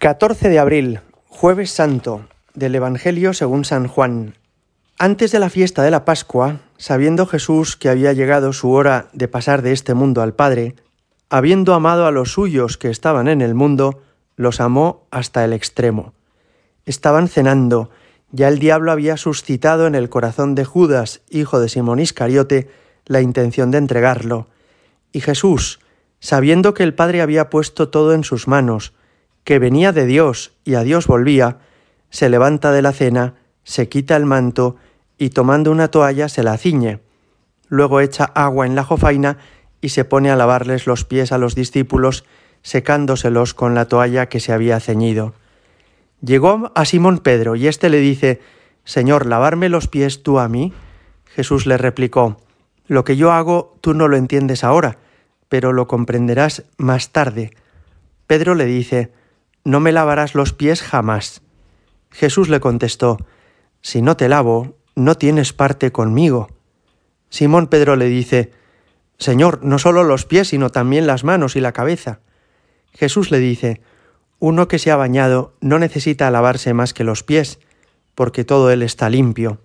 14 de abril, jueves santo, del Evangelio según San Juan. Antes de la fiesta de la Pascua, sabiendo Jesús que había llegado su hora de pasar de este mundo al Padre, habiendo amado a los suyos que estaban en el mundo, los amó hasta el extremo. Estaban cenando, ya el diablo había suscitado en el corazón de Judas, hijo de Simón Iscariote, la intención de entregarlo. Y Jesús, sabiendo que el Padre había puesto todo en sus manos, que venía de Dios y a Dios volvía, se levanta de la cena, se quita el manto y tomando una toalla se la ciñe. Luego echa agua en la jofaina y se pone a lavarles los pies a los discípulos, secándoselos con la toalla que se había ceñido. Llegó a Simón Pedro y éste le dice, Señor, ¿lavarme los pies tú a mí? Jesús le replicó, Lo que yo hago tú no lo entiendes ahora, pero lo comprenderás más tarde. Pedro le dice, no me lavarás los pies jamás. Jesús le contestó, Si no te lavo, no tienes parte conmigo. Simón Pedro le dice, Señor, no solo los pies, sino también las manos y la cabeza. Jesús le dice, Uno que se ha bañado no necesita lavarse más que los pies, porque todo él está limpio.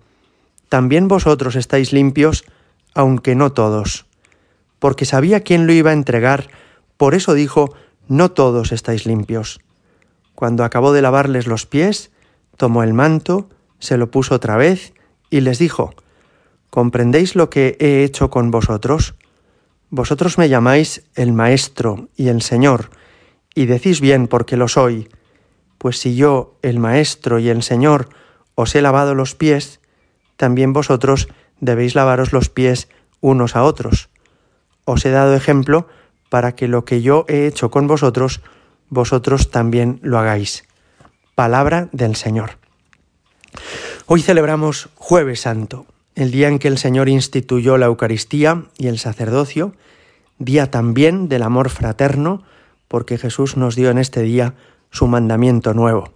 También vosotros estáis limpios, aunque no todos. Porque sabía quién lo iba a entregar, por eso dijo, No todos estáis limpios. Cuando acabó de lavarles los pies, tomó el manto, se lo puso otra vez y les dijo, ¿comprendéis lo que he hecho con vosotros? Vosotros me llamáis el Maestro y el Señor, y decís bien porque lo soy, pues si yo, el Maestro y el Señor, os he lavado los pies, también vosotros debéis lavaros los pies unos a otros. Os he dado ejemplo para que lo que yo he hecho con vosotros vosotros también lo hagáis. Palabra del Señor. Hoy celebramos jueves santo, el día en que el Señor instituyó la Eucaristía y el sacerdocio, día también del amor fraterno, porque Jesús nos dio en este día su mandamiento nuevo.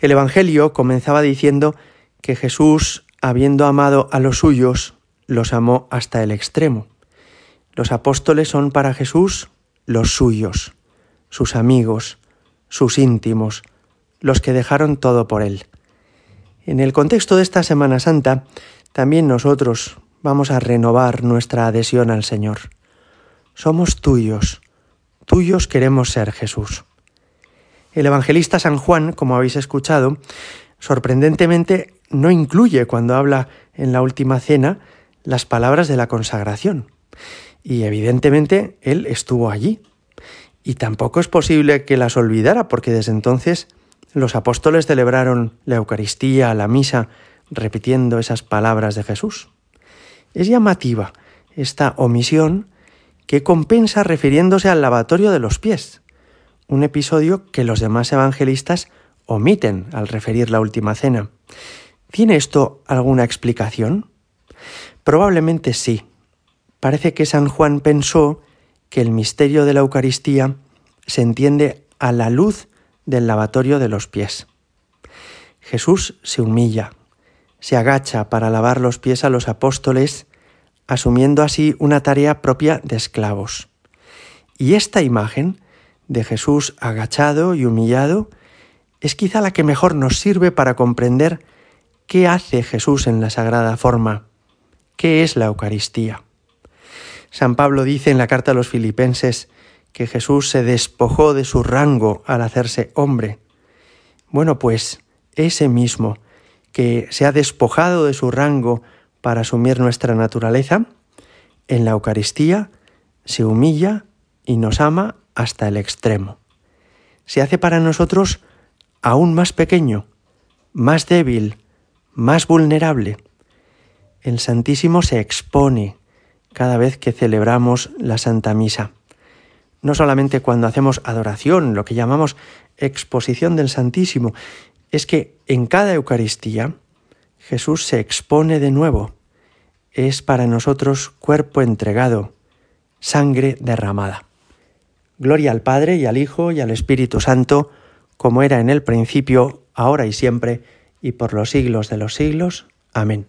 El Evangelio comenzaba diciendo que Jesús, habiendo amado a los suyos, los amó hasta el extremo. Los apóstoles son para Jesús los suyos sus amigos, sus íntimos, los que dejaron todo por Él. En el contexto de esta Semana Santa, también nosotros vamos a renovar nuestra adhesión al Señor. Somos tuyos, tuyos queremos ser Jesús. El evangelista San Juan, como habéis escuchado, sorprendentemente no incluye cuando habla en la última cena las palabras de la consagración. Y evidentemente él estuvo allí, y tampoco es posible que las olvidara, porque desde entonces los apóstoles celebraron la Eucaristía, la misa, repitiendo esas palabras de Jesús. Es llamativa esta omisión que compensa refiriéndose al lavatorio de los pies, un episodio que los demás evangelistas omiten al referir la última cena. ¿Tiene esto alguna explicación? Probablemente sí. Parece que San Juan pensó que el misterio de la Eucaristía se entiende a la luz del lavatorio de los pies. Jesús se humilla, se agacha para lavar los pies a los apóstoles, asumiendo así una tarea propia de esclavos. Y esta imagen de Jesús agachado y humillado es quizá la que mejor nos sirve para comprender qué hace Jesús en la sagrada forma, qué es la Eucaristía. San Pablo dice en la carta a los filipenses que Jesús se despojó de su rango al hacerse hombre. Bueno, pues ese mismo que se ha despojado de su rango para asumir nuestra naturaleza, en la Eucaristía se humilla y nos ama hasta el extremo. Se hace para nosotros aún más pequeño, más débil, más vulnerable. El Santísimo se expone, cada vez que celebramos la Santa Misa. No solamente cuando hacemos adoración, lo que llamamos exposición del Santísimo, es que en cada Eucaristía Jesús se expone de nuevo. Es para nosotros cuerpo entregado, sangre derramada. Gloria al Padre y al Hijo y al Espíritu Santo, como era en el principio, ahora y siempre, y por los siglos de los siglos. Amén.